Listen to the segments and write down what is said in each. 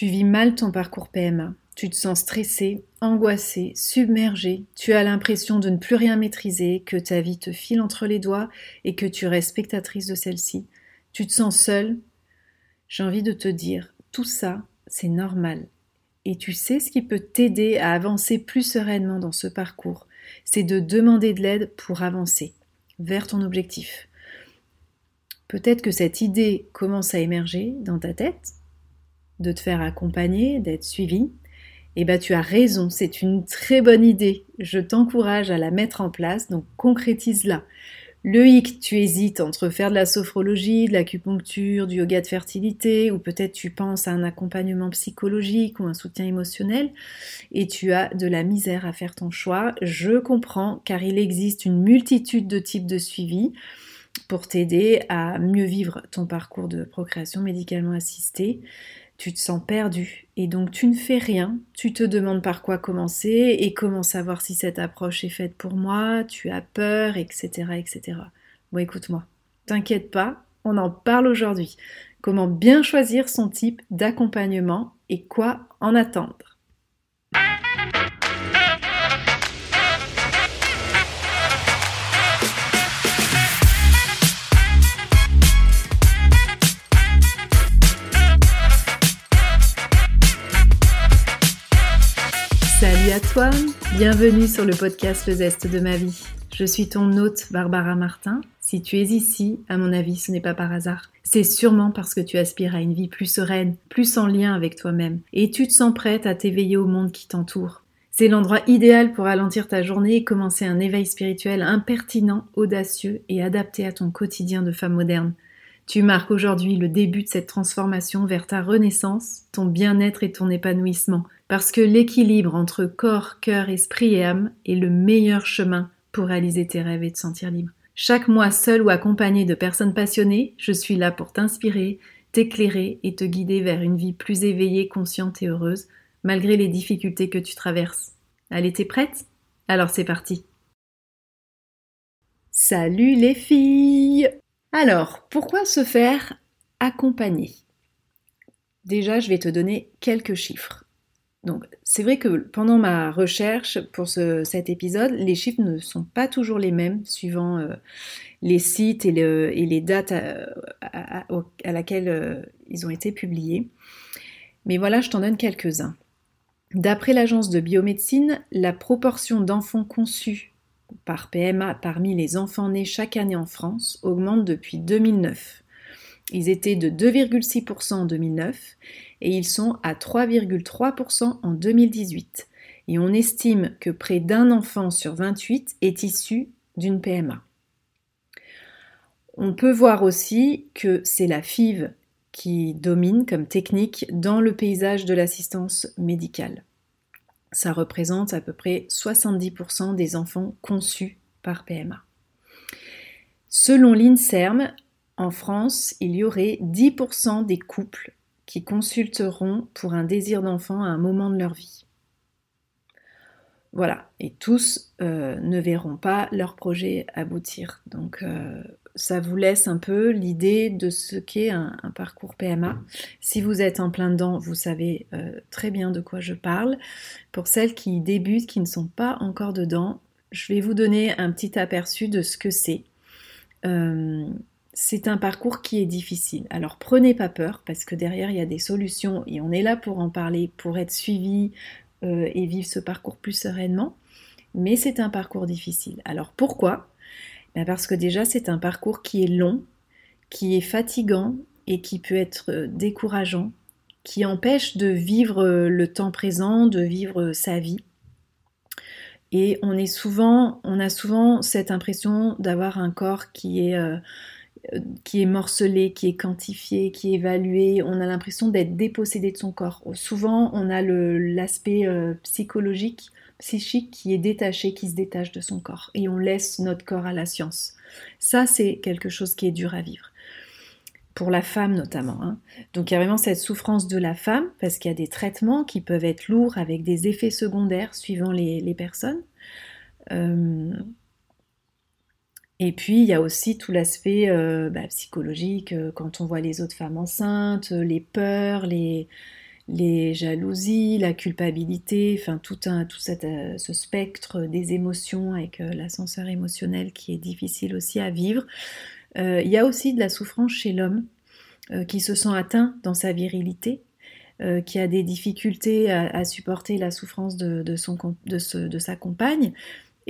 Tu vis mal ton parcours PMA. Tu te sens stressé, angoissé, submergé. Tu as l'impression de ne plus rien maîtriser, que ta vie te file entre les doigts et que tu restes spectatrice de celle-ci. Tu te sens seul. J'ai envie de te dire, tout ça, c'est normal. Et tu sais ce qui peut t'aider à avancer plus sereinement dans ce parcours, c'est de demander de l'aide pour avancer vers ton objectif. Peut-être que cette idée commence à émerger dans ta tête, de te faire accompagner, d'être suivi. Eh bien, tu as raison, c'est une très bonne idée. Je t'encourage à la mettre en place, donc concrétise-la. Le hic, tu hésites entre faire de la sophrologie, de l'acupuncture, du yoga de fertilité, ou peut-être tu penses à un accompagnement psychologique ou un soutien émotionnel, et tu as de la misère à faire ton choix. Je comprends, car il existe une multitude de types de suivi pour t'aider à mieux vivre ton parcours de procréation médicalement assistée tu te sens perdu et donc tu ne fais rien, tu te demandes par quoi commencer et comment savoir si cette approche est faite pour moi, tu as peur, etc. etc. Bon écoute-moi, t'inquiète pas, on en parle aujourd'hui. Comment bien choisir son type d'accompagnement et quoi en attendre? Bienvenue sur le podcast Le Zeste de ma vie. Je suis ton hôte Barbara Martin. Si tu es ici, à mon avis, ce n'est pas par hasard. C'est sûrement parce que tu aspires à une vie plus sereine, plus en lien avec toi-même, et tu te sens prête à t'éveiller au monde qui t'entoure. C'est l'endroit idéal pour ralentir ta journée et commencer un éveil spirituel impertinent, audacieux et adapté à ton quotidien de femme moderne. Tu marques aujourd'hui le début de cette transformation vers ta renaissance, ton bien-être et ton épanouissement, parce que l'équilibre entre corps, cœur, esprit et âme est le meilleur chemin pour réaliser tes rêves et te sentir libre. Chaque mois, seul ou accompagné de personnes passionnées, je suis là pour t'inspirer, t'éclairer et te guider vers une vie plus éveillée, consciente et heureuse, malgré les difficultés que tu traverses. Allez, t'es prête? Alors c'est parti Salut les filles Alors, pourquoi se faire accompagner? Déjà, je vais te donner quelques chiffres. Donc, c'est vrai que pendant ma recherche pour cet épisode, les chiffres ne sont pas toujours les mêmes suivant euh, les sites et, les dates à, laquelle euh, ils ont été publiés. Mais voilà, je t'en donne quelques-uns. D'après l'agence de biomédecine, la proportion d'enfants conçus par PMA parmi les enfants nés chaque année en France augmente depuis 2009. Ils étaient de 2,6% en 2009 et ils sont à 3,3% en 2018. Et on estime que près d'un enfant sur 28 est issu d'une PMA. On peut voir aussi que c'est la FIV qui domine comme technique dans le paysage de l'assistance médicale. Ça représente à peu près 70% des enfants conçus par PMA. Selon l'INSERM, en France, il y aurait 10% des couples qui consulteront pour un désir d'enfant à un moment de leur vie. Voilà, et tous euh, ne verront pas leur projet aboutir. Donc euh, ça vous laisse un peu l'idée de ce qu'est un, parcours PMA. Si vous êtes en plein dedans, vous savez euh, très bien de quoi je parle. Pour celles qui débutent, qui ne sont pas encore dedans, je vais vous donner un petit aperçu de ce que c'est c'est un parcours qui est difficile. Alors prenez pas peur parce que derrière il y a des solutions et on est là pour en parler, pour être suivi euh, et vivre ce parcours plus sereinement. Mais c'est un parcours difficile. Alors pourquoi? Ben Parce que déjà c'est un parcours qui est long, qui est fatigant et qui peut être euh, décourageant, qui empêche de vivre euh, le temps présent, de vivre sa vie. Et on est souvent, on a souvent cette impression d'avoir un corps qui est qui est morcelé, qui est quantifié, qui est évalué. On a l'impression d'être dépossédé de son corps. Souvent, on a l'aspect euh, psychologique, psychique qui est détaché, qui se détache de son corps. Et on laisse notre corps à la science. Ça, c'est quelque chose qui est dur à vivre. Pour la femme notamment. Hein. Donc il y a vraiment cette souffrance de la femme, parce qu'il y a des traitements qui peuvent être lourds avec des effets secondaires suivant les, personnes. Euh, et puis, il y a aussi tout l'aspect euh, bah, psychologique, euh, quand on voit les autres femmes enceintes, les peurs, les, jalousies, la culpabilité, enfin tout, un, tout euh, ce spectre des émotions avec l'ascenseur émotionnel qui est difficile aussi à vivre. il y a aussi de la souffrance chez l'homme qui se sent atteint dans sa virilité, qui a des difficultés à, supporter la souffrance de, son, de sa compagne,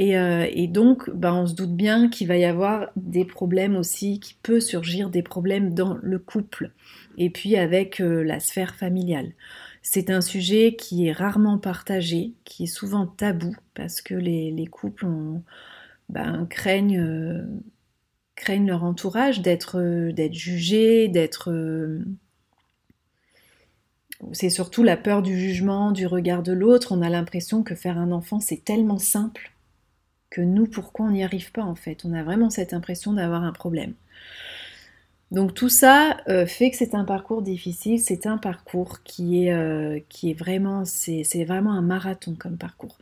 euh, et, donc, bah, on se doute bien qu'il va y avoir des problèmes aussi, qui peut surgir des problèmes dans le couple, et puis avec euh, la sphère familiale. C'est un sujet qui est rarement partagé, qui est souvent tabou, parce que les, couples craignent, euh, craignent leur entourage d'être jugés, d'être... c'est surtout la peur du jugement, du regard de l'autre. On a l'impression que faire un enfant, c'est tellement simple que nous, pourquoi on n'y arrive pas en fait? On a vraiment cette impression d'avoir un problème. Donc tout ça euh, fait que c'est un parcours difficile, c'est un parcours qui est, euh, qui est vraiment, c'est, vraiment un marathon comme parcours.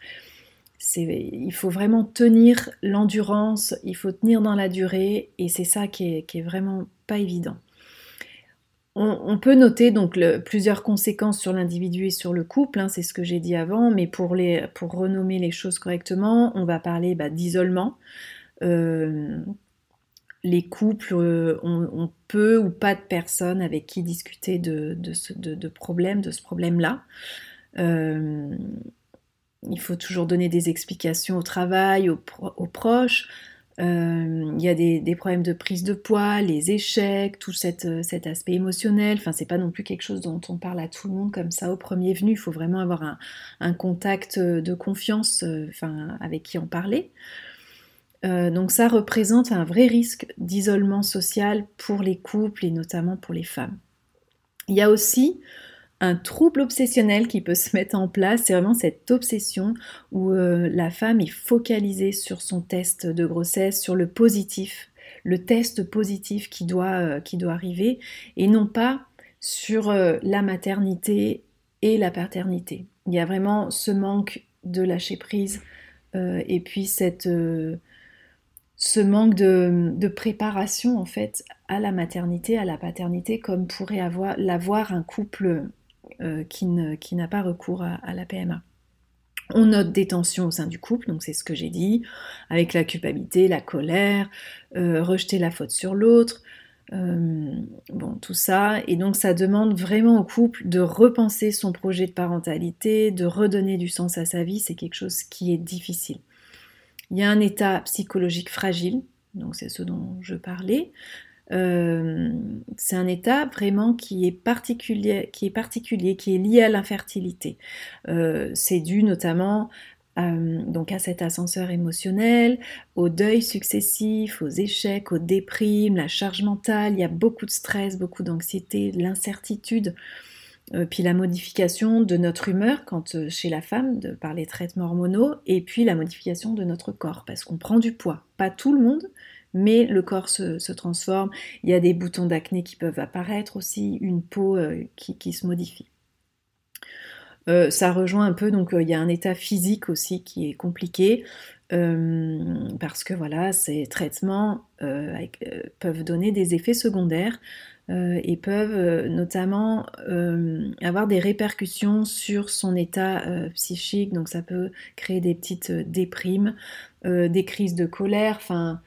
il faut vraiment tenir l'endurance, il faut tenir dans la durée, et c'est ça qui est, qui est vraiment pas évident. On, peut noter donc plusieurs conséquences sur l'individu et sur le couple, hein, c'est ce que j'ai dit avant, mais pour, renommer les choses correctement, on va parler bah, d'isolement. Euh, les couples euh, ont, peu ou pas de personnes avec qui discuter de, ce, de, problème, de ce problème-là. Euh, il faut toujours donner des explications au travail, aux proches. Euh, il y a des, problèmes de prise de poids, les échecs, tout euh, cet aspect émotionnel. Enfin, c'est pas non plus quelque chose dont on parle à tout le monde comme ça au premier venu. Il faut vraiment avoir un, contact de confiance, euh, enfin, avec qui en parler. donc ça représente un vrai risque d'isolement social pour les couples et notamment pour les femmes. Il y a aussi un trouble obsessionnel qui peut se mettre en place. C'est vraiment cette obsession où euh, la femme est focalisée sur son test de grossesse, sur le positif, le test positif qui doit, euh, qui doit arriver, et non pas sur euh, la maternité et la paternité. Il y a vraiment ce manque de lâcher prise et puis cette, ce manque de, de, préparation en fait à la maternité, à la paternité, comme pourrait avoir l'avoir un couple euh, qui, n'a pas recours à, la PMA. On note des tensions au sein du couple, donc c'est ce que j'ai dit, avec la culpabilité, la colère, euh, rejeter la faute sur l'autre, euh, bon, tout ça. Et donc ça demande vraiment au couple de repenser son projet de parentalité, de redonner du sens à sa vie, c'est quelque chose qui est difficile. Il y a un état psychologique fragile, donc c'est ce dont je parlais, euh, c'est un état vraiment qui est particulier, qui est, lié à l'infertilité. Euh, c'est dû notamment euh, donc à cet ascenseur émotionnel, au deuil successif, aux échecs, aux déprimes, la charge mentale. Il y a beaucoup de stress, beaucoup d'anxiété, l'incertitude. puis la modification de notre humeur quand chez la femme par les traitements hormonaux et puis la modification de notre corps parce qu'on prend du poids. Pas tout le monde, mais le corps se, transforme. Il y a des boutons d'acné qui peuvent apparaître aussi, une peau euh, qui, se modifie. Euh, ça rejoint un peu, donc euh, il y a un état physique aussi qui est compliqué. parce que voilà, ces traitements peuvent donner des effets secondaires et peuvent notamment avoir des répercussions sur son état psychique. Donc ça peut créer des petites déprimes, des crises de colère, enfin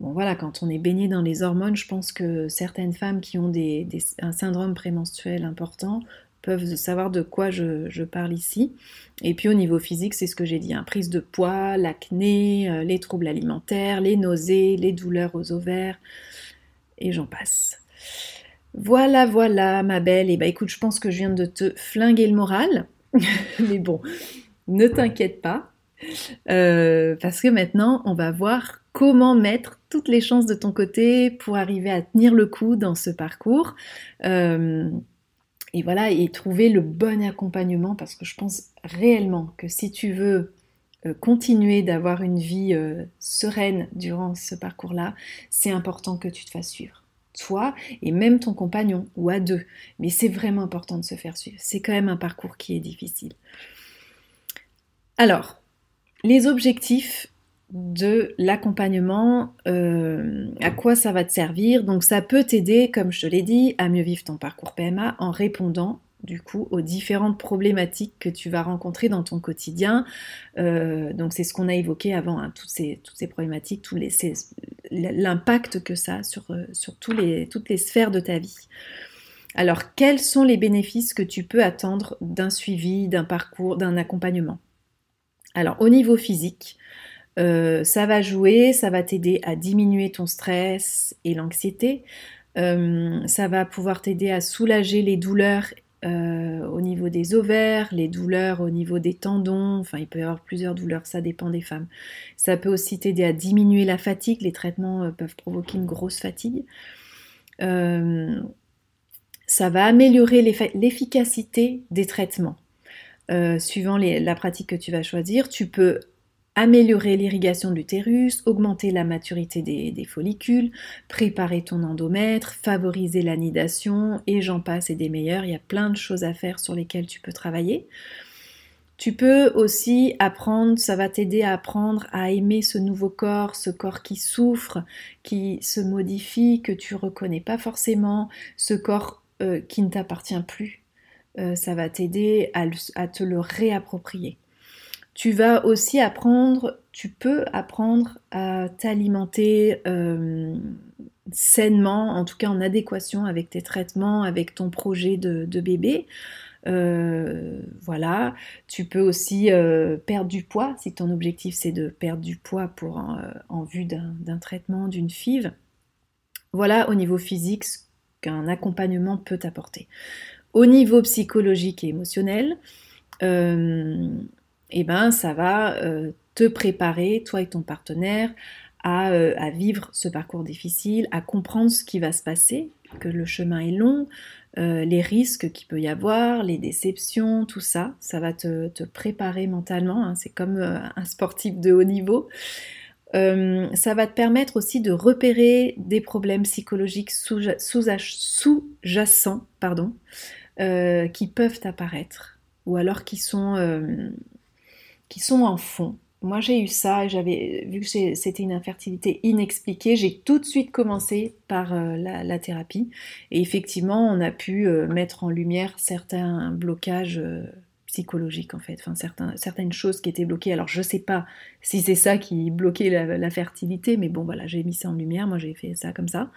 Bon voilà, quand on est baigné dans les hormones, je pense que certaines femmes qui ont un syndrome prémenstruel important peuvent savoir de quoi je, parle ici. Et puis au niveau physique, c'est ce que j'ai dit, hein, prise de poids, l'acné, euh, les troubles alimentaires, les nausées, les douleurs aux ovaires, et j'en passe. Voilà, voilà, ma belle. Et bah écoute, je pense que je viens de te flinguer le moral. Mais bon, ne t'inquiète pas. Euh, parce que maintenant, on va voir comment mettre les chances de ton côté pour arriver à tenir le coup dans ce parcours. Euh, et voilà, et trouver le bon accompagnement parce que je pense réellement que si tu veux euh, continuer d'avoir une vie euh, sereine durant ce parcours-là, c'est important que tu te fasses suivre. Toi et même ton compagnon ou à deux. Mais c'est vraiment important de se faire suivre. C'est quand même un parcours qui est difficile. Alors, les objectifs, de l'accompagnement, euh, à quoi ça va te servir. Donc ça peut t'aider, comme je te l'ai dit, à mieux vivre ton parcours PMA en répondant du coup aux différentes problématiques que tu vas rencontrer dans ton quotidien. Euh, donc c'est ce qu'on a évoqué avant, hein, toutes, ces, toutes ces problématiques, l'impact que ça a sur, euh, sur les, toutes les sphères de ta vie. Alors quels sont les bénéfices que tu peux attendre d'un suivi, d'un parcours, d'un accompagnement? Alors au niveau physique, euh, ça va jouer, ça va t'aider à diminuer ton stress et l'anxiété. ça va pouvoir t'aider à soulager les douleurs euh, au niveau des ovaires, les douleurs au niveau des tendons, enfin il peut y avoir plusieurs douleurs, ça dépend des femmes. Ça peut aussi t'aider à diminuer la fatigue, les traitements euh, peuvent provoquer une grosse fatigue. Euh, ça va améliorer l'efficacité des traitements. suivant la pratique que tu vas choisir, tu peux améliorer l'irrigation de l'utérus, augmenter la maturité des, follicules, préparer ton endomètre, favoriser l'anidation, et j'en passe et des meilleurs. Il y a plein de choses à faire sur lesquelles tu peux travailler. Tu peux aussi apprendre, ça va t'aider à apprendre à aimer ce nouveau corps, ce corps qui souffre, qui se modifie, que tu reconnais pas forcément, ce corps euh, qui ne t'appartient plus. Euh, ça va t'aider à te le réapproprier. Tu vas aussi apprendre, tu peux apprendre à t'alimenter euh, sainement, en tout cas en adéquation avec tes traitements, avec ton projet de, bébé. Euh, voilà, tu peux aussi euh, perdre du poids si ton objectif c'est de perdre du poids en vue d'un traitement, d'une FIV. Voilà au niveau physique ce qu'un accompagnement peut apporter. Au niveau psychologique et émotionnel, eh ben, ça va euh, te préparer, toi et ton partenaire, euh, à, vivre ce parcours difficile, à comprendre ce qui va se passer, que le chemin est long, euh, les risques qu'il peut y avoir, les déceptions, tout ça, ça va te, préparer mentalement, hein. c'est comme un sportif de haut niveau. ça va te permettre aussi de repérer des problèmes psychologiques sous-jacents pardon, qui peuvent apparaître ou alors qui sont sont en fond. Moi, j'ai eu ça, j'avais vu que c'était une infertilité inexpliquée, j'ai tout de suite commencé par euh, la, thérapie. Et effectivement, on a pu euh, mettre en lumière certains blocages euh, psychologiques, en fait, enfin, certaines choses qui étaient bloquées. Alors, je ne sais pas si c'est ça qui bloquait la, fertilité, mais bon, voilà, j'ai mis ça en lumière, moi j'ai fait ça comme ça.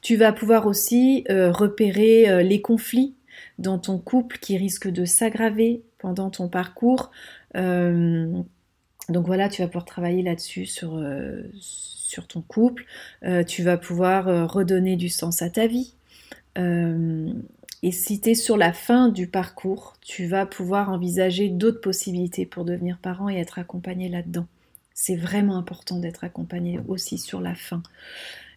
Tu vas pouvoir aussi repérer les conflits dans ton couple qui risquent de s'aggraver pendant ton parcours. Euh, donc voilà, tu vas pouvoir travailler là-dessus sur, euh, ton couple. Euh, tu vas pouvoir redonner du sens à ta vie. et si tu es sur la fin du parcours, tu vas pouvoir envisager d'autres possibilités pour devenir parent et être accompagné là-dedans. C'est vraiment important d'être accompagné aussi sur la fin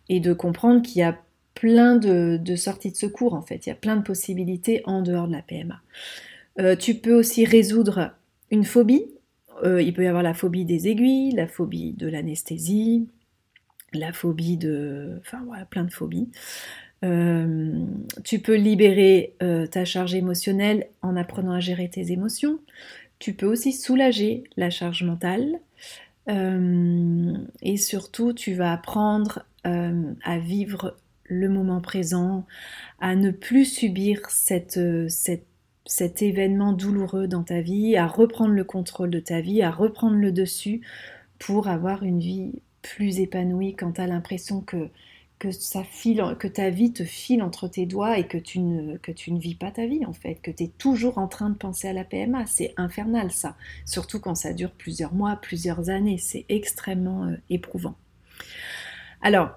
et de comprendre qu'il y a plein de, sorties de secours en fait. Il y a plein de possibilités en dehors de la PMA. tu peux aussi résoudre une phobie. Euh, il peut y avoir la phobie des aiguilles, la phobie de l'anesthésie, la phobie de... Enfin voilà, plein de phobies. Euh, tu peux libérer euh, ta charge émotionnelle en apprenant à gérer tes émotions. Tu peux aussi soulager la charge mentale. et surtout, tu vas apprendre à vivre le moment présent, à ne plus subir cette, cette cet événement douloureux dans ta vie, à reprendre le contrôle de ta vie, à reprendre le dessus pour avoir une vie plus épanouie quand tu as l'impression que, ta vie te file entre tes doigts et que tu, ne, que tu ne vis pas ta vie en fait, que tu es toujours en train de penser à la PMA. C'est infernal ça, surtout quand ça dure plusieurs mois, plusieurs années, c'est extrêmement euh, éprouvant. Alors,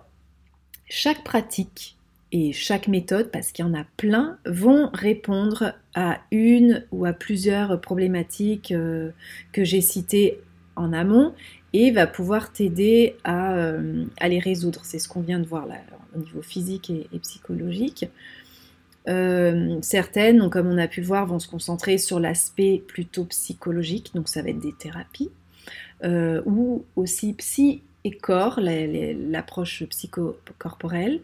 chaque pratique et chaque méthode, parce qu'il y en a plein, vont répondre à une ou à plusieurs problématiques euh, que j'ai citées en amont et va pouvoir t'aider à, euh, les résoudre. C'est ce qu'on vient de voir là au niveau physique et, psychologique. Euh, certaines, comme on a pu le voir, vont se concentrer sur l'aspect plutôt psychologique, donc ça va être des thérapies, ou aussi psy et corps, l'approche psychocorporelle.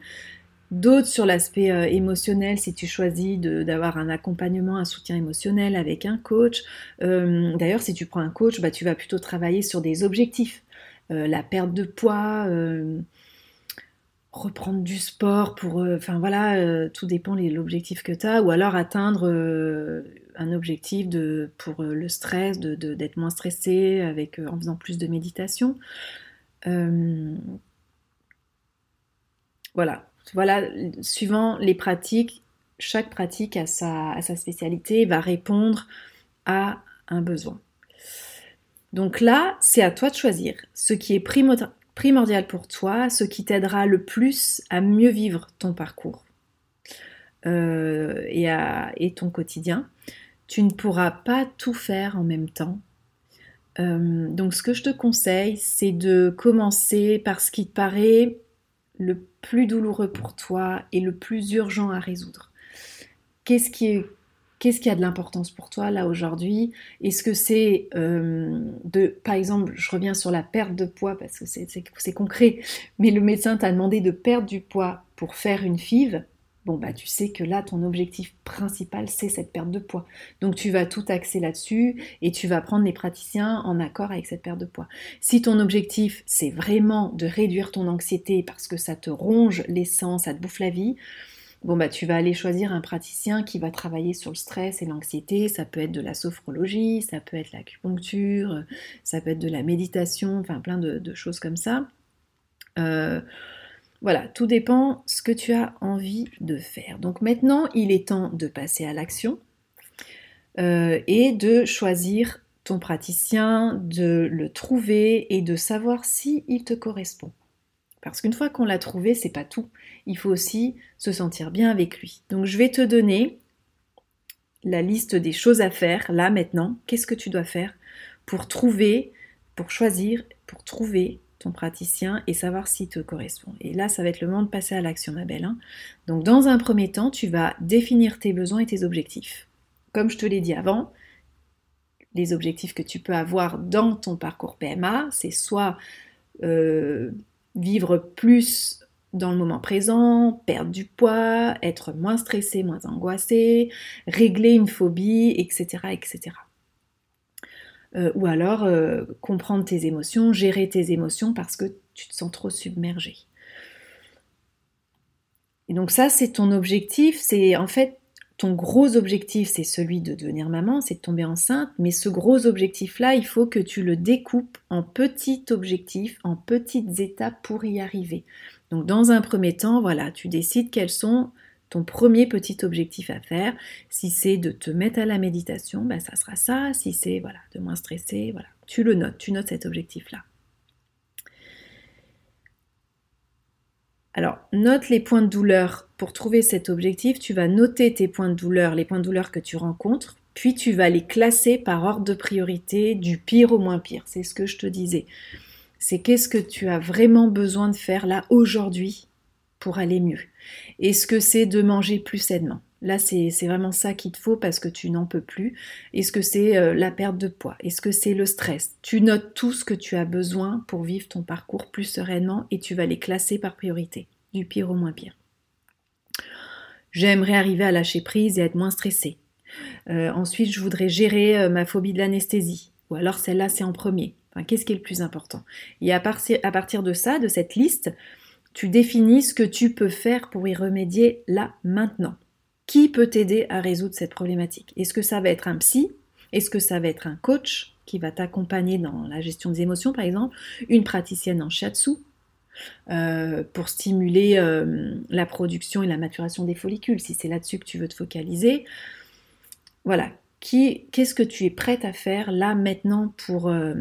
D'autres sur l'aspect euh, émotionnel, si tu choisis d'avoir un accompagnement, un soutien émotionnel avec un coach. Euh, d'ailleurs, si tu prends un coach, bah, tu vas plutôt travailler sur des objectifs. Euh, la perte de poids, reprendre du sport pour, enfin voilà, tout dépend de l'objectif que tu as, ou alors atteindre un objectif pour le stress, d'être de, moins stressé avec, en faisant plus de méditation. voilà, voilà, suivant les pratiques, chaque pratique a sa, a spécialité, va répondre à un besoin. Donc là, c'est à toi de choisir ce qui est primordial pour toi, ce qui t'aidera le plus à mieux vivre ton parcours euh, et, ton quotidien. Tu ne pourras pas tout faire en même temps. Euh, donc ce que je te conseille, c'est de commencer par ce qui te paraît le plus douloureux pour toi et le plus urgent à résoudre. Qu'est-ce qui a de l'importance pour toi là aujourd'hui? Est-ce que c'est euh, de, par exemple, je reviens sur la perte de poids parce que c'est concret, mais le médecin t'a demandé de perdre du poids pour faire une FIV. Bon bah tu sais que là ton objectif principal c'est cette perte de poids. Donc tu vas tout axer là-dessus et tu vas prendre les praticiens en accord avec cette perte de poids. Si ton objectif c'est vraiment de réduire ton anxiété parce que ça te ronge l'essence, ça te bouffe la vie, Bon, bah, tu vas aller choisir un praticien qui va travailler sur le stress et l'anxiété. Ça peut être de la sophrologie, ça peut être l'acupuncture, ça peut être de la méditation, enfin plein de, choses comme ça. Euh, voilà, tout dépend ce que tu as envie de faire. Donc maintenant, il est temps de passer à l'action euh, et de choisir ton praticien, de le trouver et de savoir si il te correspond. Parce qu'une fois qu'on l'a trouvé, c'est pas tout. Il faut aussi se sentir bien avec lui. Donc je vais te donner la liste des choses à faire là maintenant. Qu'est-ce que tu dois faire pour trouver, pour choisir, pour trouver ton praticien et savoir s'il te correspond. Et là, ça va être le moment de passer à l'action, ma belle. Hein. Donc, dans un premier temps, tu vas définir tes besoins et tes objectifs. Comme je te l'ai dit avant, les objectifs que tu peux avoir dans ton parcours PMA, c'est soit euh, vivre plus dans le moment présent, perdre du poids, être moins stressé, moins angoissé, régler une phobie, etc. etc. Euh, ou alors euh, comprendre tes émotions, gérer tes émotions parce que tu te sens trop submergé. Et donc ça, c'est ton objectif, c'est en fait ton gros objectif, c'est celui de devenir maman, c'est de tomber enceinte, mais ce gros objectif-là, il faut que tu le découpes en petits objectifs, en petites étapes pour y arriver. Donc dans un premier temps, voilà, tu décides quels sont ton premier petit objectif à faire. Si c'est de te mettre à la méditation, ben ça sera ça. Si c'est voilà, de moins stresser, voilà, tu le notes, tu notes cet objectif-là. Alors, note les points de douleur. Pour trouver cet objectif, tu vas noter tes points de douleur, les points de douleur que tu rencontres, puis tu vas les classer par ordre de priorité du pire au moins pire. C'est ce que je te disais. C'est qu'est-ce que tu as vraiment besoin de faire là aujourd'hui pour aller mieux. Est-ce que c'est de manger plus sainement Là, c'est vraiment ça qu'il te faut parce que tu n'en peux plus. Est-ce que c'est euh, la perte de poids Est-ce que c'est le stress Tu notes tout ce que tu as besoin pour vivre ton parcours plus sereinement et tu vas les classer par priorité, du pire au moins pire. J'aimerais arriver à lâcher prise et être moins stressée. Euh, ensuite, je voudrais gérer euh, ma phobie de l'anesthésie. Ou alors celle-là, c'est en premier. Qu'est-ce qui est le plus important? Et à partir de ça, de cette liste, tu définis ce que tu peux faire pour y remédier là, maintenant. Qui peut t'aider à résoudre cette problématique? Est-ce que ça va être un psy? Est-ce que ça va être un coach qui va t'accompagner dans la gestion des émotions, par exemple? Une praticienne en shiatsu euh, pour stimuler euh, la production et la maturation des follicules, si c'est là-dessus que tu veux te focaliser. Voilà. Qu'est-ce que tu es prête à faire là maintenant pour, euh,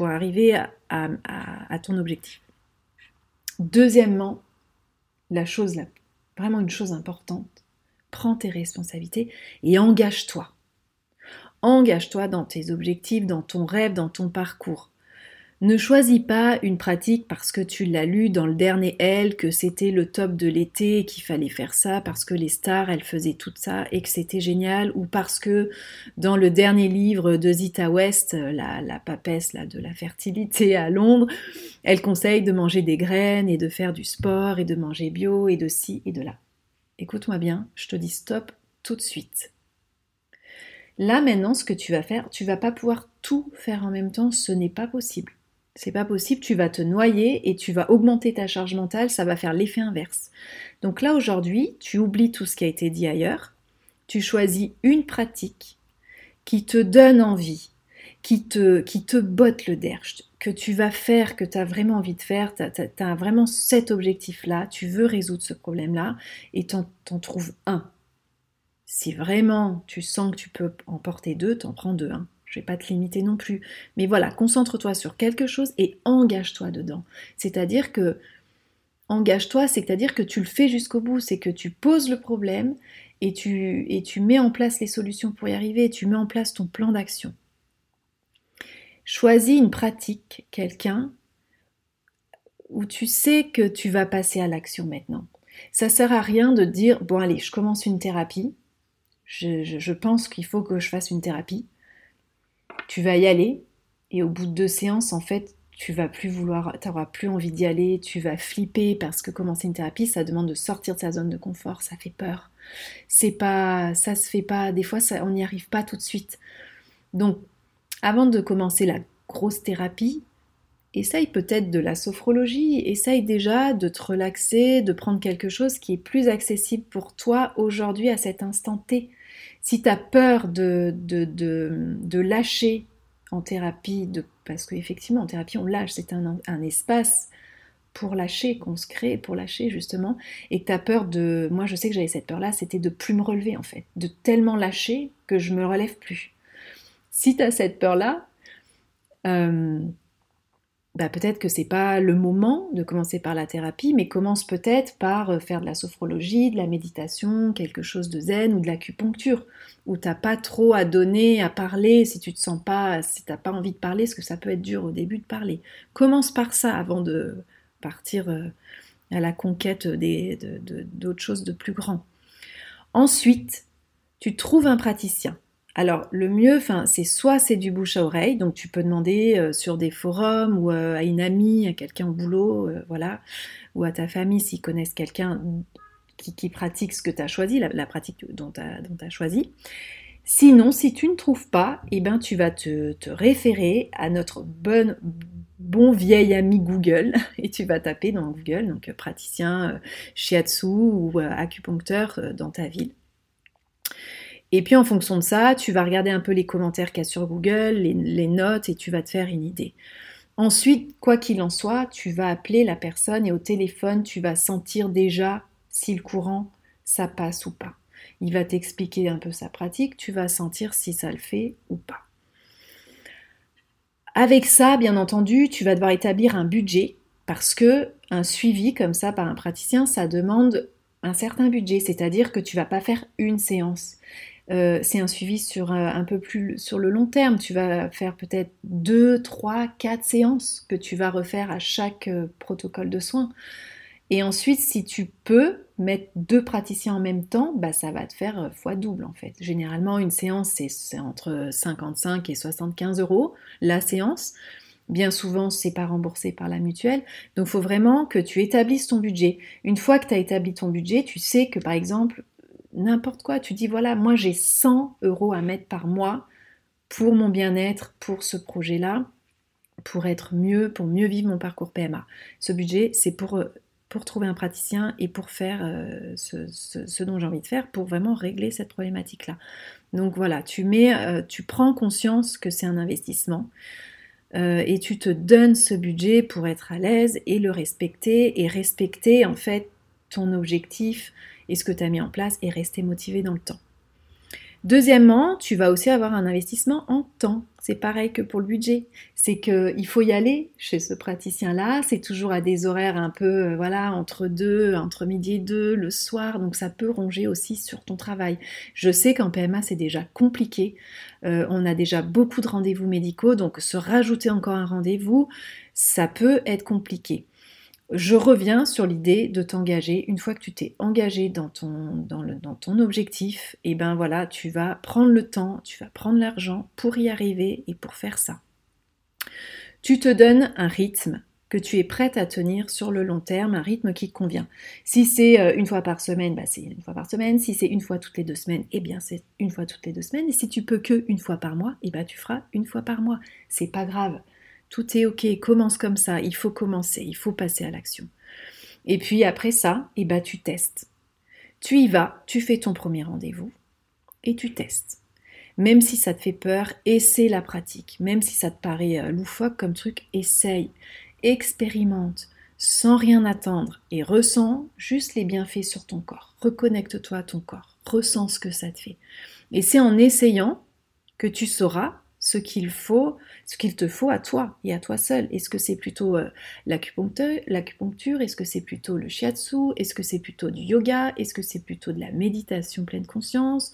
arriver à ton objectif? Deuxièmement, la chose vraiment une chose importante, prends tes responsabilités et engage-toi. Engage-toi dans tes objectifs, dans ton rêve, dans ton parcours. Ne choisis pas une pratique parce que tu l'as lu dans le dernier L, que c'était le top de l'été et qu'il fallait faire ça, parce que les stars, elles faisaient tout ça et que c'était génial, ou parce que dans le dernier livre de Zita West, la, la papesse là, de la fertilité à Londres, elle conseille de manger des graines et de faire du sport et de manger bio et de ci et de là. Écoute-moi bien, je te dis stop tout de suite. Là maintenant, ce que tu vas faire, tu vas pas pouvoir tout faire en même temps, ce n'est pas possible. C'est pas possible, tu vas te noyer et tu vas augmenter ta charge mentale, ça va faire l'effet inverse. Donc là aujourd'hui, tu oublies tout ce qui a été dit ailleurs, tu choisis une pratique qui te donne envie, qui te, qui te botte le derche, que tu vas faire, que tu as vraiment envie de faire, tu as, vraiment cet objectif-là, tu veux résoudre ce problème-là, et t'en trouves un. Si vraiment tu sens que tu peux en porter deux, t'en prends deux. Hein. Je vais pas te limiter non plus. Mais voilà, concentre-toi sur quelque chose et engage-toi dedans. C'est-à-dire que engage-toi, c'est-à-dire que tu le fais jusqu'au bout, c'est que tu poses le problème et tu, et tu mets en place les solutions pour y arriver, tu mets en place ton plan d'action. Choisis une pratique, quelqu'un, où tu sais que tu vas passer à l'action maintenant. Ça sert à rien de dire bon allez, je commence une thérapie. Je, pense qu'il faut que je fasse une thérapie. Tu vas y aller et au bout de deux séances, en fait, tu vas plus vouloir, tu n'auras plus envie d'y aller, tu vas flipper parce que commencer une thérapie, ça demande de sortir de sa zone de confort, ça fait peur. C'est pas, ça se fait pas. Des fois, on n'y arrive pas tout de suite. Donc, avant de commencer la grosse thérapie, essaye peut-être de la sophrologie, essaye déjà de te relaxer, de prendre quelque chose qui est plus accessible pour toi aujourd'hui à cet instant T. Si tu as peur de, de, de, lâcher en thérapie, parce qu'effectivement en thérapie on lâche, c'est un, un, espace pour lâcher, qu'on se crée pour lâcher justement, et que tu as peur de... Moi je sais que j'avais cette peur-là, c'était de plus me relever en fait, de tellement lâcher que je me relève plus. Si tu as cette peur-là, euh, bah peut-être que c'est pas le moment de commencer par la thérapie, mais commence peut-être par euh, faire de la sophrologie, de la méditation, quelque chose de zen ou de l'acupuncture, où t'as pas trop à donner, à parler, si tu te sens pas, si t'as pas envie de parler, parce que ça peut être dur au début de parler. Commence par ça avant de partir euh, à la conquête d'autres choses de plus grand. Ensuite, tu trouves un praticien. Alors le mieux, c'est soit c'est du bouche à oreille, donc tu peux demander euh, sur des forums ou euh, à une amie, à quelqu'un au boulot, euh, voilà, ou à ta famille s'ils connaissent quelqu'un qui, pratique ce que tu as choisi, la, pratique dont tu as, choisi. Sinon, si tu ne trouves pas, eh ben, tu vas te, référer à notre bon, bon vieil ami Google et tu vas taper dans Google, donc praticien shiatsu ou acupuncteur dans ta ville. Et puis en fonction de ça, tu vas regarder un peu les commentaires qu'il y a sur Google, les, notes, et tu vas te faire une idée. Ensuite, quoi qu'il en soit, tu vas appeler la personne et au téléphone, tu vas sentir déjà si le courant, ça passe ou pas. Il va t'expliquer un peu sa pratique, tu vas sentir si ça le fait ou pas. Avec ça, bien entendu, tu vas devoir établir un budget parce que un suivi comme ça par un praticien, ça demande un certain budget, c'est-à-dire que tu vas pas faire une séance. Euh, c'est un suivi sur euh, un peu plus sur le long terme. Tu vas faire peut-être deux, trois, quatre séances que tu vas refaire à chaque euh, protocole de soins. Et ensuite, si tu peux mettre deux praticiens en même temps, bah, ça va te faire fois double en fait. Généralement, une séance, c'est entre 55 et 75 euros la séance. Bien souvent, c'est pas remboursé par la mutuelle. Donc, il faut vraiment que tu établisses ton budget. Une fois que tu as établi ton budget, tu sais que par exemple, n'importe quoi. Tu dis voilà, moi j'ai 100 euros à mettre par mois pour mon bien-être, pour ce projet-là, pour être mieux, pour mieux vivre mon parcours PMA. Ce budget, c'est pour, euh, pour trouver un praticien et pour faire euh, ce, dont j'ai envie de faire, pour vraiment régler cette problématique-là. Donc voilà, tu mets, euh, tu prends conscience que c'est un investissement. et tu te donnes ce budget pour être à l'aise et le respecter et respecter en fait ton objectif, et ce que tu as mis en place et rester motivé dans le temps. Deuxièmement, tu vas aussi avoir un investissement en temps. C'est pareil que pour le budget. C'est qu'il faut y aller chez ce praticien-là. C'est toujours à des horaires un peu, euh, voilà, entre deux, entre midi et deux, le soir. Donc ça peut ronger aussi sur ton travail. Je sais qu'en PMA, c'est déjà compliqué. Euh, on a déjà beaucoup de rendez-vous médicaux. Donc se rajouter encore un rendez-vous, ça peut être compliqué je reviens sur l'idée de t'engager. Une fois que tu t'es engagé dans ton, objectif, et eh ben voilà, tu vas prendre le temps, tu vas prendre l'argent pour y arriver et pour faire ça. Tu te donnes un rythme que tu es prête à tenir sur le long terme, un rythme qui convient. Si c'est euh, une fois par semaine, bah c'est une fois par semaine. Si c'est une fois toutes les deux semaines, eh bien c'est une fois toutes les deux semaines. Et si tu peux que une fois par mois, eh ben tu feras une fois par mois. C'est pas grave tout est ok, commence comme ça, il faut commencer, il faut passer à l'action. Et puis après ça, eh ben, tu testes. Tu y vas, tu fais ton premier rendez-vous et tu testes. Même si ça te fait peur, essaie la pratique. Même si ça te paraît euh, loufoque comme truc, essaye, expérimente, sans rien attendre et ressens juste les bienfaits sur ton corps. Reconnecte-toi à ton corps, ressens ce que ça te fait. Et c'est en essayant que tu sauras ce qu'il faut, ce qu'il te faut à toi et à toi seul. Est-ce que c'est plutôt euh, l'acupuncture? Est-ce que c'est plutôt le shiatsu? Est-ce que c'est plutôt du yoga? Est-ce que c'est plutôt de la méditation pleine conscience?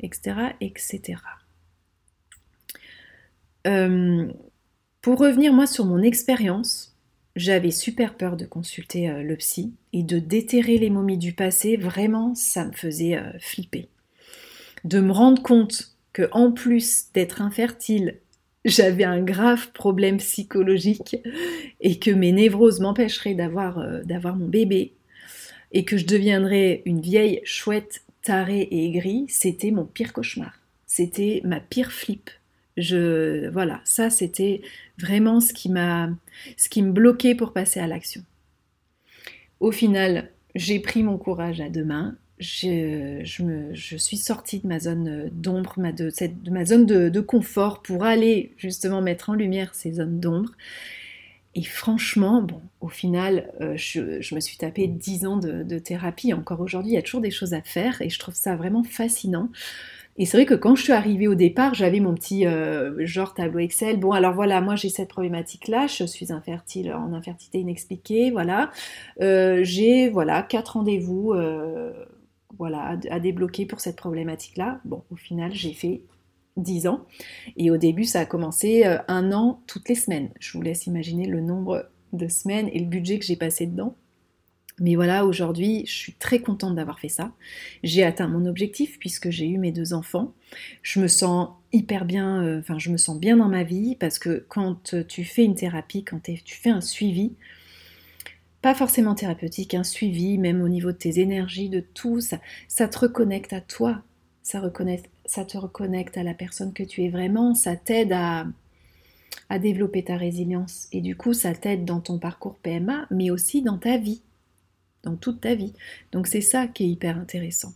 Etc. etc. Euh, pour revenir moi sur mon expérience, j'avais super peur de consulter euh, le psy et de déterrer les momies du passé. Vraiment, ça me faisait flipper. De me rendre compte que en plus d'être infertile, j'avais un grave problème psychologique et que mes névroses m'empêcheraient d'avoir euh, d'avoir mon bébé et que je deviendrais une vieille chouette tarée et aigrie, c'était mon pire cauchemar. C'était ma pire flip. Je voilà, ça c'était vraiment ce qui m'a ce qui me bloquait pour passer à l'action. Au final, j'ai pris mon courage à deux mains je, suis sortie de ma zone d'ombre, de, de, ma zone de, confort pour aller justement mettre en lumière ces zones d'ombre. Et franchement, bon, au final, euh, je, me suis tapé 10 ans de, thérapie. Encore aujourd'hui, il y a toujours des choses à faire et je trouve ça vraiment fascinant. Et c'est vrai que quand je suis arrivée au départ, j'avais mon petit euh, genre tableau Excel. Bon, alors voilà, moi j'ai cette problématique-là, je suis infertile en infertilité inexpliquée, voilà. Euh, j'ai voilà quatre rendez-vous voilà, à, débloquer pour cette problématique-là. Bon, au final, j'ai fait 10 ans. Et au début, ça a commencé euh, un an toutes les semaines. Je vous laisse imaginer le nombre de semaines et le budget que j'ai passé dedans. Mais voilà, aujourd'hui, je suis très contente d'avoir fait ça. J'ai atteint mon objectif puisque j'ai eu mes deux enfants. Je me sens hyper bien, euh, enfin, je me sens bien dans ma vie parce que quand tu fais une thérapie, quand tu fais un suivi, pas forcément thérapeutique, un suivi, même au niveau de tes énergies, de tout, ça, te reconnecte à toi, ça, te reconnecte à la personne que tu es vraiment, ça t'aide à, développer ta résilience. Et du coup, ça t'aide dans ton parcours PMA, mais aussi dans ta vie, dans toute ta vie. Donc c'est ça qui est hyper intéressant.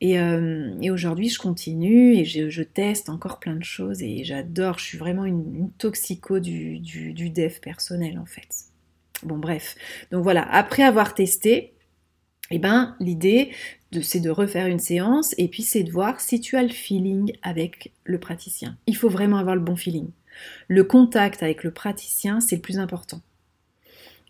Et, euh, aujourd'hui, je continue et je, teste encore plein de choses et j'adore, je suis vraiment une, toxico du, du, du dev personnel en fait. Bon bref. Donc voilà, après avoir testé, eh ben, l'idée c'est de refaire une séance et puis c'est de voir si tu as le feeling avec le praticien. Il faut vraiment avoir le bon feeling. Le contact avec le praticien, c'est le plus important.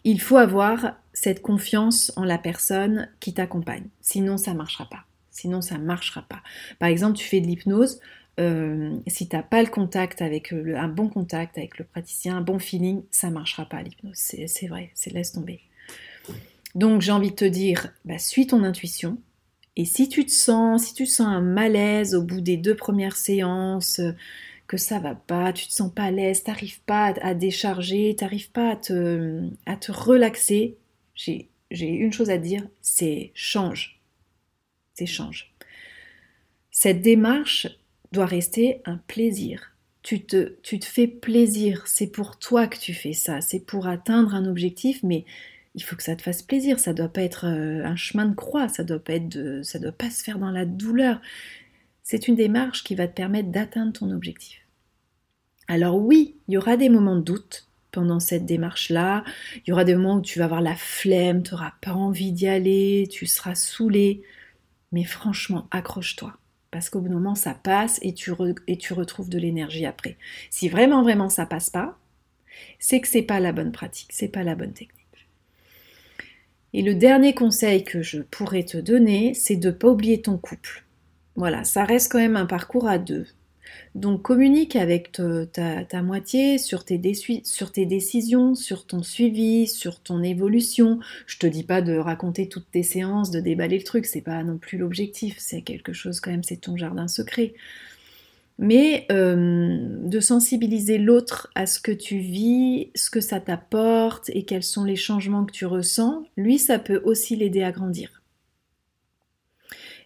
Il faut avoir cette confiance en la personne qui t'accompagne. Sinon, ça ne marchera pas. Sinon, ça ne marchera pas. Par exemple, tu fais de l'hypnose. Euh, si tu n'as pas le contact avec euh, un bon contact avec le praticien, un bon feeling, ça ne marchera pas l'hypnose. C'est vrai, c'est laisse tomber. Donc j'ai envie de te dire, bah, suis ton intuition. Et si tu te sens, si tu sens un malaise au bout des deux premières séances, euh, que ça va pas, tu te sens pas à l'aise, t'arrives pas à, décharger, t'arrives pas à te, à te relaxer, j'ai une chose à dire, c'est change. C'est change. Cette démarche, doit rester un plaisir. Tu te, tu te fais plaisir, c'est pour toi que tu fais ça, c'est pour atteindre un objectif, mais il faut que ça te fasse plaisir, ça doit pas être euh, un chemin de croix, ça doit pas être ça doit pas se faire dans la douleur. C'est une démarche qui va te permettre d'atteindre ton objectif. Alors oui, il y aura des moments de doute pendant cette démarche-là, il y aura des moments où tu vas avoir la flemme, tu n'auras pas envie d'y aller, tu seras saoulé, mais franchement, accroche-toi parce qu'au bout d'un moment ça passe et tu, et tu retrouves de l'énergie après. Si vraiment vraiment ça passe pas, c'est que c'est pas la bonne pratique, c'est pas la bonne technique. Et le dernier conseil que je pourrais te donner, c'est de pas oublier ton couple. Voilà, ça reste quand même un parcours à deux. Donc communique avec ta, moitié sur tes, décisions, sur ton suivi, sur ton évolution. Je te dis pas de raconter toutes tes séances, de déballer le truc, c'est pas non plus l'objectif, c'est quelque chose quand même, c'est ton jardin secret. Mais euh, de sensibiliser l'autre à ce que tu vis, ce que ça t'apporte et quels sont les changements que tu ressens, lui, ça peut aussi l'aider à grandir.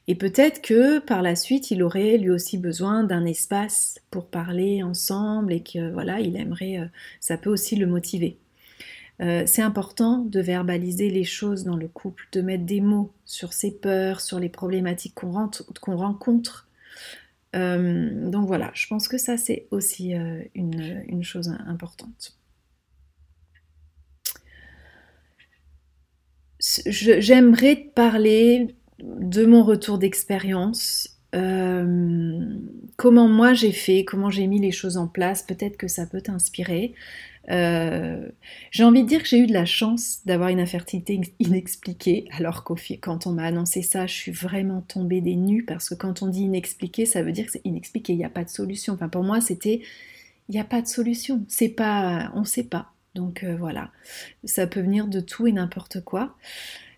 Et peut-être que par la suite, il aurait lui aussi besoin d'un espace pour parler ensemble et que voilà, il aimerait, euh, ça peut aussi le motiver. Euh, c'est important de verbaliser les choses dans le couple, de mettre des mots sur ses peurs, sur les problématiques qu'on rencontre. Euh, donc voilà, je pense que ça c'est aussi une, chose importante. J'aimerais parler de mon retour d'expérience, euh, comment moi j'ai fait, comment j'ai mis les choses en place, peut-être que ça peut t'inspirer. Euh, j'ai envie de dire que j'ai eu de la chance d'avoir une infertilité inexpliquée, alors qu'au quand on m'a annoncé ça, je suis vraiment tombée des nues, parce que quand on dit inexpliqué, ça veut dire que c'est inexpliqué, il n'y a pas de solution. Enfin, pour moi, c'était, il n'y a pas de solution, c'est pas, on ne sait pas. Donc euh, voilà, ça peut venir de tout et n'importe quoi.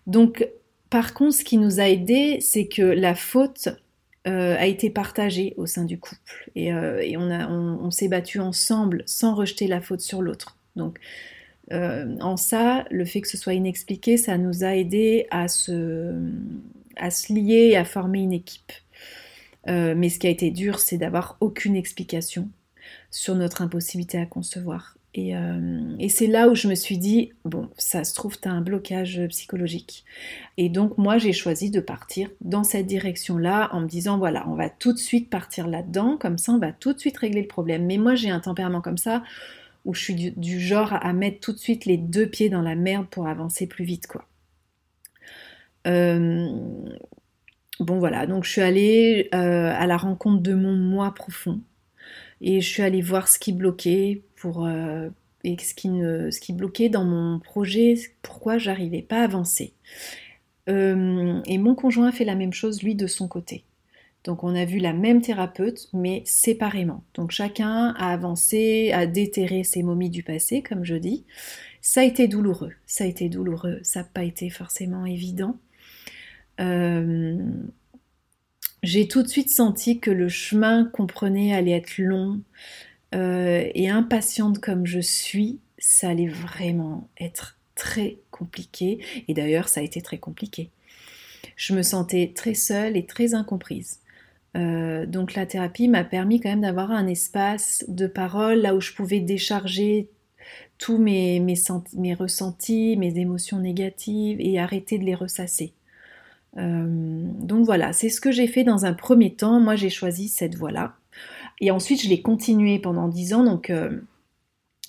Donc par contre, ce qui nous a aidé, c'est que la faute euh, a été partagée au sein du couple et, euh, on, s'est battu ensemble sans rejeter la faute sur l'autre. Donc, euh, en ça, le fait que ce soit inexpliqué, ça nous a aidé à se, à se lier et à former une équipe. mais ce qui a été dur, c'est d'avoir aucune explication sur notre impossibilité à concevoir. Euh, et, c'est là où je me suis dit, bon, ça se trouve, tu as un blocage psychologique. Et donc, moi, j'ai choisi de partir dans cette direction-là en me disant, voilà, on va tout de suite partir là-dedans, comme ça, on va tout de suite régler le problème. Mais moi, j'ai un tempérament comme ça, où je suis du, genre à, mettre tout de suite les deux pieds dans la merde pour avancer plus vite, quoi. Euh, bon, voilà, donc je suis allée euh, à la rencontre de mon moi profond. Et je suis allée voir ce qui bloquait, pour, euh, et ce qui, ne, ce bloquait dans mon projet, pourquoi j'arrivais pas à avancer. Euh, et mon conjoint a fait la même chose, lui, de son côté. Donc on a vu la même thérapeute, mais séparément. Donc chacun a avancé, a déterré ses momies du passé, comme je dis. Ça a été douloureux, ça a été douloureux, ça n'a pas été forcément évident. Euh, j'ai tout de suite senti que le chemin qu'on prenait allait être long, euh, et impatiente comme je suis, ça allait vraiment être très compliqué. Et d'ailleurs, ça a été très compliqué. Je me sentais très seule et très incomprise. Euh, donc la thérapie m'a permis quand même d'avoir un espace de parole là où je pouvais décharger tous mes, ressentis, mes émotions négatives et arrêter de les ressasser. Euh, donc voilà, c'est ce que j'ai fait dans un premier temps. Moi j'ai choisi cette voie-là. Et ensuite, je l'ai continué pendant dix ans. Donc, euh,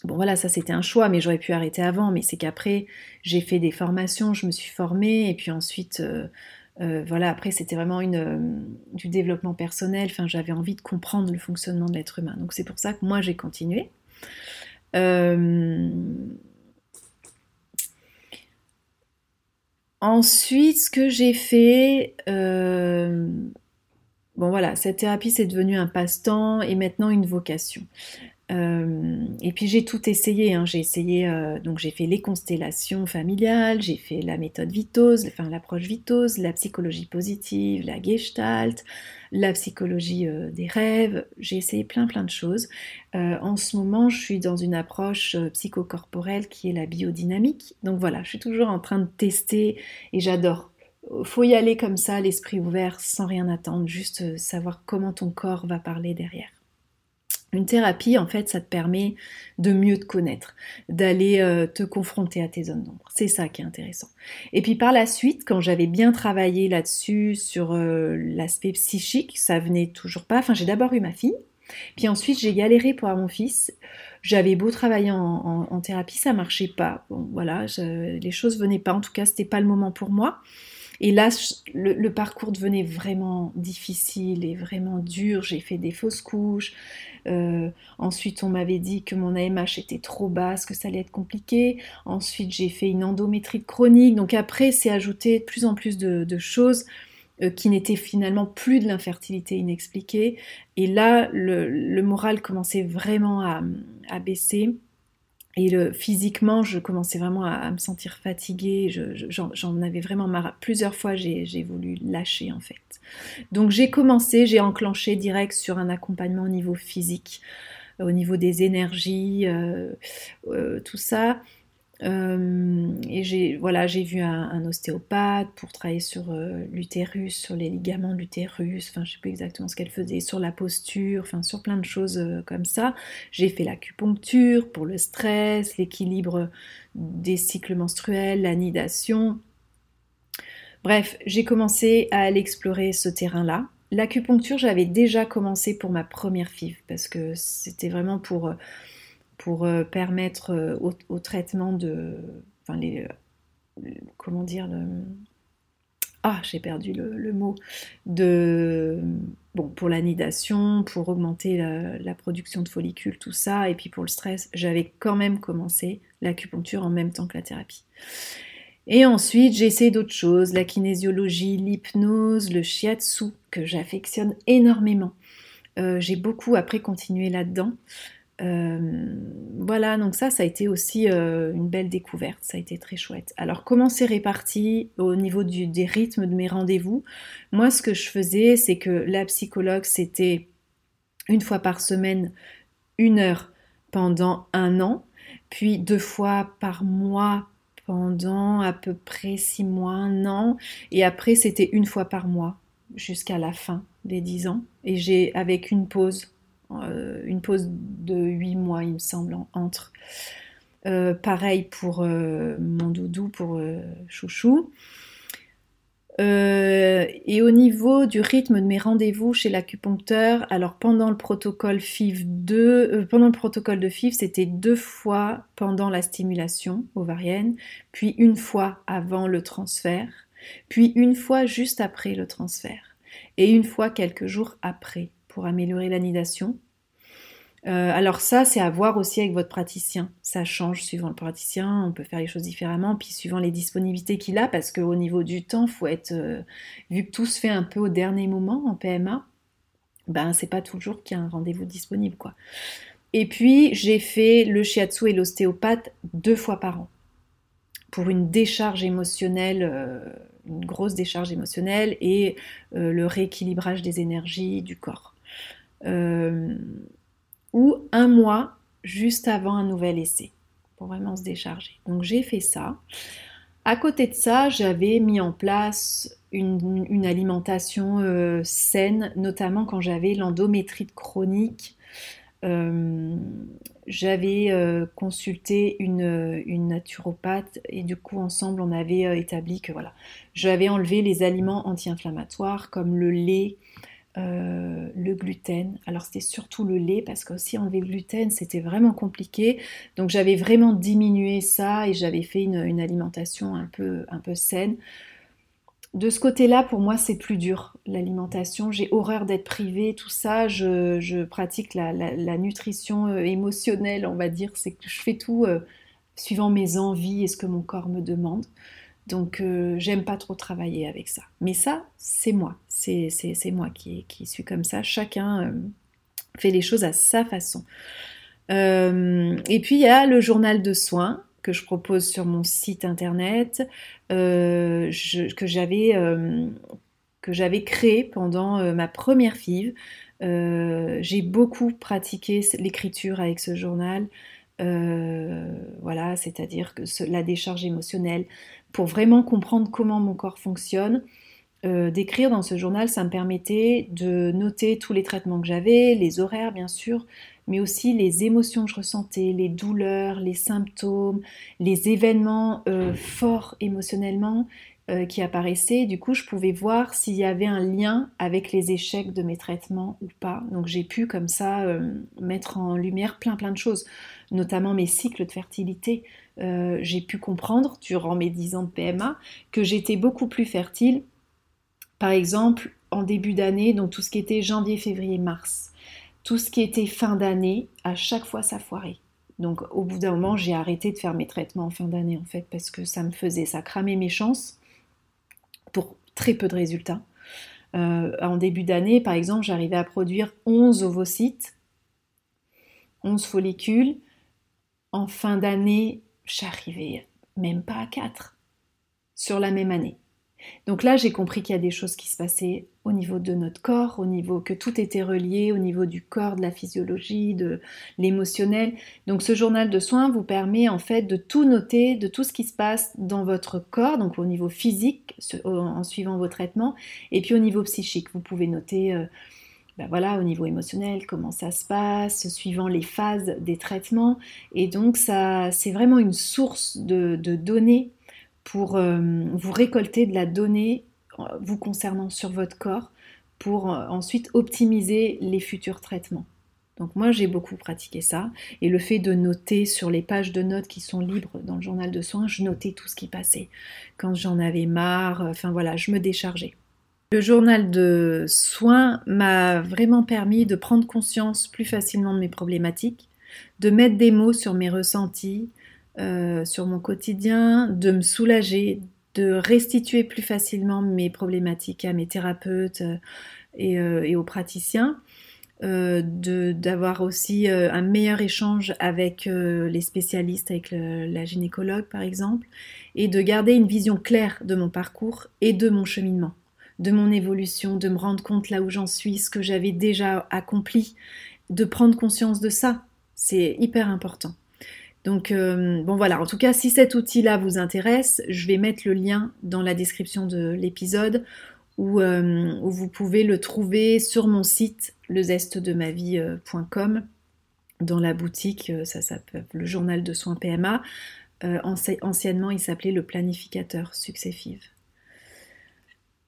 bon, voilà, ça c'était un choix, mais j'aurais pu arrêter avant. Mais c'est qu'après, j'ai fait des formations, je me suis formée. Et puis ensuite, euh, euh, voilà, après, c'était vraiment une, du développement personnel. Enfin, j'avais envie de comprendre le fonctionnement de l'être humain. Donc, c'est pour ça que moi, j'ai continué. Ensuite, ce que j'ai fait, Bon voilà, cette thérapie c'est devenu un passe-temps et maintenant une vocation. Euh, et puis j'ai tout essayé. Hein. J'ai essayé, euh, donc j'ai fait les constellations familiales, j'ai fait la méthode Vitose, enfin l'approche Vitose, la psychologie positive, la Gestalt, la psychologie euh, des rêves. J'ai essayé plein plein de choses. en ce moment, je suis dans une approche psychocorporelle qui est la biodynamique. Donc voilà, je suis toujours en train de tester et j'adore faut y aller comme ça, l'esprit ouvert, sans rien attendre, juste euh, savoir comment ton corps va parler derrière. Une thérapie, en fait, ça te permet de mieux te connaître, d'aller euh, te confronter à tes zones d'ombre. C'est ça qui est intéressant. Et puis par la suite, quand j'avais bien travaillé là-dessus, sur euh, l'aspect psychique, ça venait toujours pas. Enfin, j'ai d'abord eu ma fille, puis ensuite j'ai galéré pour avoir mon fils. J'avais beau travailler en, thérapie, ça marchait pas. Bon, voilà, les choses venaient pas. En tout cas, c'était pas le moment pour moi. Et là, le, parcours devenait vraiment difficile et vraiment dur. J'ai fait des fausses couches. Euh, ensuite, on m'avait dit que mon AMH était trop basse, que ça allait être compliqué. Ensuite, j'ai fait une endométrite chronique. Donc après, c'est ajouté de plus en plus de, choses euh, qui n'étaient finalement plus de l'infertilité inexpliquée. Et là, le, moral commençait vraiment à baisser. Et physiquement, je commençais vraiment à, me sentir fatiguée. J'en avais vraiment marre. Plusieurs fois, j'ai voulu lâcher en fait. Donc j'ai commencé, j'ai enclenché direct sur un accompagnement au niveau physique, au niveau des énergies, euh, euh, tout ça. Euh, et j'ai voilà, j'ai vu un, ostéopathe pour travailler sur euh, l'utérus, sur les ligaments de l'utérus, enfin je sais plus exactement ce qu'elle faisait, sur la posture, enfin sur plein de choses euh, comme ça. J'ai fait l'acupuncture pour le stress, l'équilibre des cycles menstruels, la nidation. Bref, j'ai commencé à aller explorer ce terrain-là. L'acupuncture, j'avais déjà commencé pour ma première FIV parce que c'était vraiment pour pour euh, permettre euh, au, traitement de. Euh, comment dire Ah, j'ai perdu le, mot. De, bon, pour l'anidation, pour augmenter la, production de follicules, tout ça, et puis pour le stress, j'avais quand même commencé l'acupuncture en même temps que la thérapie. Et ensuite, j'ai essayé d'autres choses, la kinésiologie, l'hypnose, le shiatsu, que j'affectionne énormément. j'ai beaucoup après continué là-dedans. Euh, voilà, donc ça, ça a été aussi euh, une belle découverte, ça a été très chouette. Alors, comment c'est réparti au niveau des rythmes de mes rendez-vous? Moi, ce que je faisais, c'est que la psychologue, c'était une fois par semaine, une heure pendant un an, puis deux fois par mois pendant à peu près six mois, un an, et après, c'était une fois par mois jusqu'à la fin des dix ans, et j'ai avec une pause une pause de 8 mois, il me semble, entre. Euh, pareil pour euh, mon doudou, pour Chouchou. et au niveau du rythme de mes rendez-vous chez l'acupuncteur, alors pendant le protocole FIV 2, pendant le protocole de FIV, c'était deux fois pendant la stimulation ovarienne, puis une fois avant le transfert, puis une fois juste après le transfert, et une fois quelques jours après pour améliorer l'anidation. Euh, alors ça, c'est à voir aussi avec votre praticien. Ça change suivant le praticien, on peut faire les choses différemment, puis suivant les disponibilités qu'il a, parce qu'au niveau du temps, faut être, euh, vu que tout se fait un peu au dernier moment en PMA, ben c'est pas toujours qu'il y a un rendez-vous disponible, quoi. Et puis j'ai fait le shiatsu et l'ostéopathe deux fois par an pour une décharge émotionnelle, euh, une grosse décharge émotionnelle et le rééquilibrage des énergies du corps ou un mois juste avant un nouvel essai pour vraiment se décharger. Donc j'ai fait ça. À côté de ça, j'avais mis en place une, alimentation euh, saine, notamment quand j'avais l'endométrite chronique. Euh, j'avais euh, consulté une, une, naturopathe et du coup ensemble on avait établi que voilà, j'avais enlevé les aliments anti-inflammatoires comme le lait, euh, le gluten. Alors c'était surtout le lait parce que aussi enlever le gluten c'était vraiment compliqué. Donc j'avais vraiment diminué ça et j'avais fait une, alimentation un peu, saine. De ce côté-là, pour moi, c'est plus dur, l'alimentation. J'ai horreur d'être privée, tout ça. Je, pratique la, nutrition euh, émotionnelle, on va dire. C'est que je fais tout euh, suivant mes envies et ce que mon corps me demande. Donc euh, j'aime pas trop travailler avec ça. Mais ça, c'est moi. C'est moi qui, suis comme ça. Chacun euh, fait les choses à sa façon. Euh, et puis il y a le journal de soins que je propose sur mon site internet, que j'avais que j'avais créé pendant ma première FIV. J'ai beaucoup pratiqué l'écriture avec ce journal. voilà, c'est-à-dire que la décharge émotionnelle, pour vraiment comprendre comment mon corps fonctionne. Euh, d'écrire dans ce journal, ça me permettait de noter tous les traitements que j'avais, les horaires bien sûr, mais aussi les émotions que je ressentais, les douleurs, les symptômes, les événements euh, forts émotionnellement euh, qui apparaissaient. Du coup, je pouvais voir s'il y avait un lien avec les échecs de mes traitements ou pas. Donc j'ai pu comme ça mettre en lumière plein plein de choses, notamment mes cycles de fertilité. Euh, j'ai pu comprendre durant mes 10 ans de PMA que j'étais beaucoup plus fertile, par exemple en début d'année, donc tout ce qui était janvier, février, mars. Tout ce qui était fin d'année, à chaque fois ça foirait. Donc au bout d'un moment, j'ai arrêté de faire mes traitements en fin d'année en fait parce que ça me faisait, ça cramait mes chances pour très peu de résultats. Euh, en début d'année, par exemple, j'arrivais à produire 11 ovocytes, 11 follicules. En fin d'année, j'arrivais même pas à 4 sur la même année. Donc là, j'ai compris qu'il y a des choses qui se passaient au niveau de notre corps, au niveau que tout était relié, au niveau du corps, de la physiologie, de l'émotionnel. Donc ce journal de soins vous permet en fait de tout noter, de tout ce qui se passe dans votre corps, donc au niveau physique, en suivant vos traitements, et puis au niveau psychique. Vous pouvez noter... Euh, ben voilà, au niveau émotionnel, comment ça se passe, suivant les phases des traitements. Et donc, ça, c'est vraiment une source de données pour euh, vous récolter de la donnée euh, vous concernant sur votre corps pour euh, ensuite optimiser les futurs traitements. Donc moi j'ai beaucoup pratiqué ça et le fait de noter sur les pages de notes qui sont libres dans le journal de soins, je notais tout ce qui passait. Quand j'en avais marre, enfin voilà, je me déchargeais. Le journal de soins m'a vraiment permis de prendre conscience plus facilement de mes problématiques, de mettre des mots sur mes ressentis, euh, sur mon quotidien, de me soulager, de restituer plus facilement mes problématiques à mes thérapeutes euh, euh, et, aux praticiens, d'avoir aussi un meilleur échange avec les spécialistes, avec la gynécologue par exemple, et de garder une vision claire de mon parcours et de mon cheminement, de mon évolution, de me rendre compte là où j'en suis, ce que j'avais déjà accompli, de prendre conscience de ça. C'est hyper important. Donc euh, bon voilà, en tout cas si cet outil-là vous intéresse, je vais mettre le lien dans la description de l'épisode où, euh, vous pouvez le trouver sur mon site lezestedemavie.com dans la boutique, euh, ça s'appelle le journal de soins PMA. anciennement il s'appelait le planificateur successive.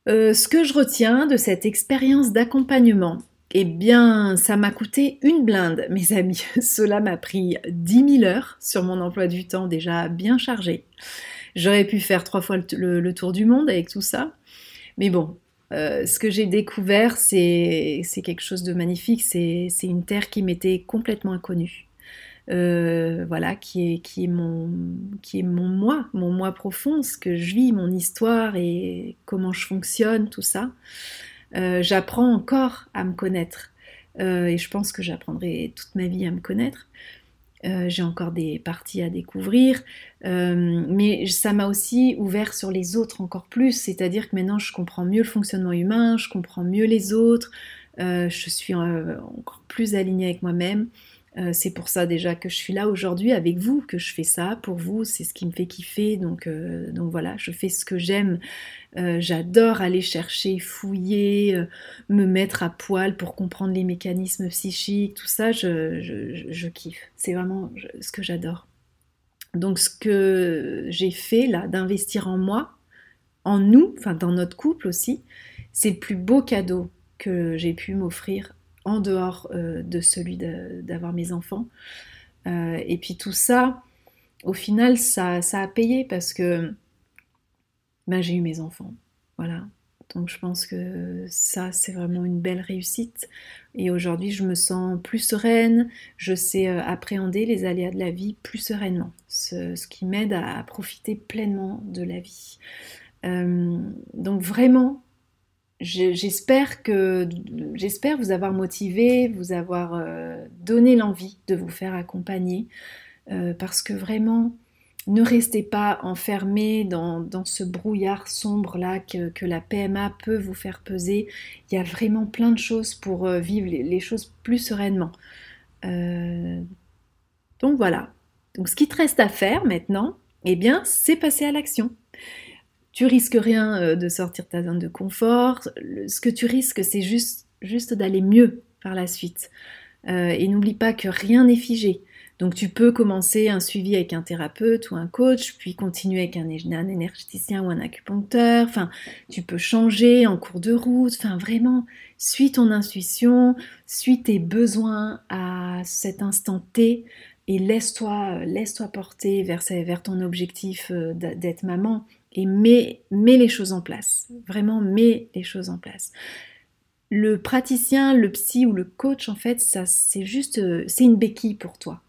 Ce que je retiens de cette expérience d'accompagnement, eh bien, ça m'a coûté une blinde, mes amis. Cela m'a pris 10 000 heures sur mon emploi du temps déjà bien chargé. J'aurais pu faire trois fois le, tour du monde avec tout ça. Mais bon, euh, ce que j'ai découvert, c'est quelque chose de magnifique. C'est une terre qui m'était complètement inconnue. Euh, voilà, qui est, qui, est mon, qui est mon moi, mon moi profond, ce que je vis, mon histoire et comment je fonctionne, tout ça. Euh, j'apprends encore à me connaître. Euh, et je pense que j'apprendrai toute ma vie à me connaître. J'ai encore des parties à découvrir, mais ça m'a aussi ouvert sur les autres encore plus, c'est-à-dire que maintenant je comprends mieux le fonctionnement humain, je comprends mieux les autres, je suis encore plus alignée avec moi-même, euh, c'est pour ça déjà que je suis là aujourd'hui avec vous, que je fais ça pour vous, c'est ce qui me fait kiffer, donc, euh, donc voilà, je fais ce que j'aime. Euh, j'adore aller chercher, fouiller, me mettre à poil pour comprendre les mécanismes psychiques, tout ça, je, kiffe. C'est vraiment ce que j'adore. Donc ce que j'ai fait là, d'investir en moi, en nous, enfin dans notre couple aussi, c'est le plus beau cadeau que j'ai pu m'offrir en dehors euh, de celui d'avoir mes enfants. Euh, et puis tout ça, au final, ça, a payé parce que ben, j'ai eu mes enfants. Voilà. Donc je pense que ça, c'est vraiment une belle réussite. Et aujourd'hui, je me sens plus sereine, je sais euh, appréhender les aléas de la vie plus sereinement, ce, qui m'aide à, profiter pleinement de la vie. donc vraiment, J'espère que j'espère vous avoir motivé, vous avoir euh, donné l'envie de vous faire accompagner, euh, parce que vraiment, ne restez pas enfermé dans, ce brouillard sombre là que, la PMA peut vous faire peser. Il y a vraiment plein de choses pour euh, vivre les, choses plus sereinement. donc voilà. Donc ce qui te reste à faire maintenant, eh bien, c'est passer à l'action. Tu risques rien euh, de sortir de ta zone de confort. Ce que tu risques, c'est juste, juste d'aller mieux par la suite. Euh, et n'oublie pas que rien n'est figé. Donc tu peux commencer un suivi avec un thérapeute ou un coach, puis continuer avec un, énergéticien ou un acupuncteur. Enfin, tu peux changer en cours de route. Enfin, vraiment, suis ton intuition, suis tes besoins à cet instant T et laisse-toi laisse-toi porter vers, vers ton objectif euh, d'être maman et mets, les choses en place. Vraiment, mets les choses en place. Le praticien, le psy ou le coach, en fait, ça c'est juste, euh, c'est une béquille pour toi.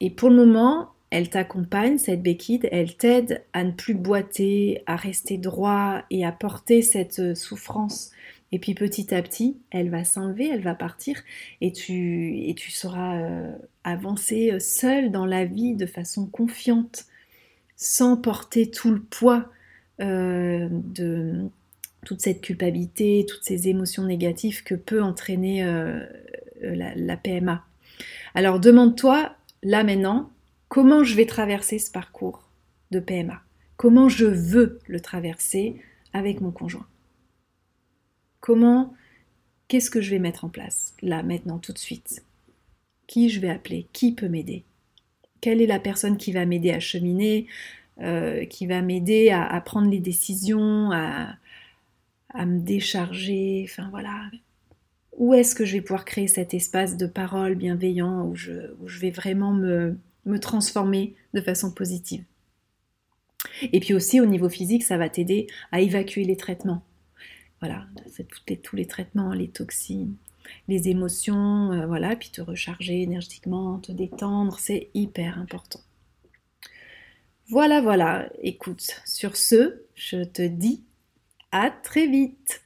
Et pour le moment, elle t'accompagne, cette béquille, elle t'aide à ne plus boiter, à rester droit et à porter cette euh, souffrance. Et puis petit à petit, elle va s'enlever, elle va partir et tu, et tu sauras euh, avancer seul dans la vie de façon confiante sans porter tout le poids euh, de toute cette culpabilité, toutes ces émotions négatives que peut entraîner euh, la, PMA. Alors demande-toi là maintenant comment je vais traverser ce parcours de PMA. Comment je veux le traverser avec mon conjoint? Comment, qu'est-ce que je vais mettre en place là maintenant tout de suite? Qui je vais appeler? Qui peut m'aider? Quelle est la personne qui va m'aider à cheminer, euh, qui va m'aider à, prendre les décisions, à, me décharger, enfin voilà. Où est-ce que je vais pouvoir créer cet espace de parole bienveillant où je, vais vraiment me, transformer de façon positive? Et puis aussi au niveau physique, ça va t'aider à évacuer les traitements. Voilà, c'est tous les traitements, les toxines, les émotions, euh, voilà, puis te recharger énergétiquement, te détendre, c'est hyper important. Voilà, voilà. Écoute, sur ce, je te dis à très vite.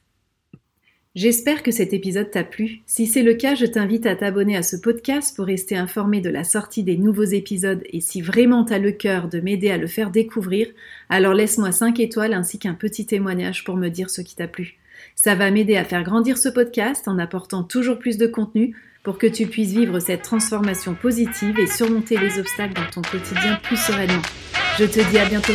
J'espère que cet épisode t'a plu. Si c'est le cas, je t'invite à t'abonner à ce podcast pour rester informé de la sortie des nouveaux épisodes et si vraiment t'as le cœur de m'aider à le faire découvrir, alors laisse-moi 5 étoiles ainsi qu'un petit témoignage pour me dire ce qui t'a plu. Ça va m'aider à faire grandir ce podcast en apportant toujours plus de contenu pour que tu puisses vivre cette transformation positive et surmonter les obstacles dans ton quotidien plus sereinement. Je te dis à bientôt.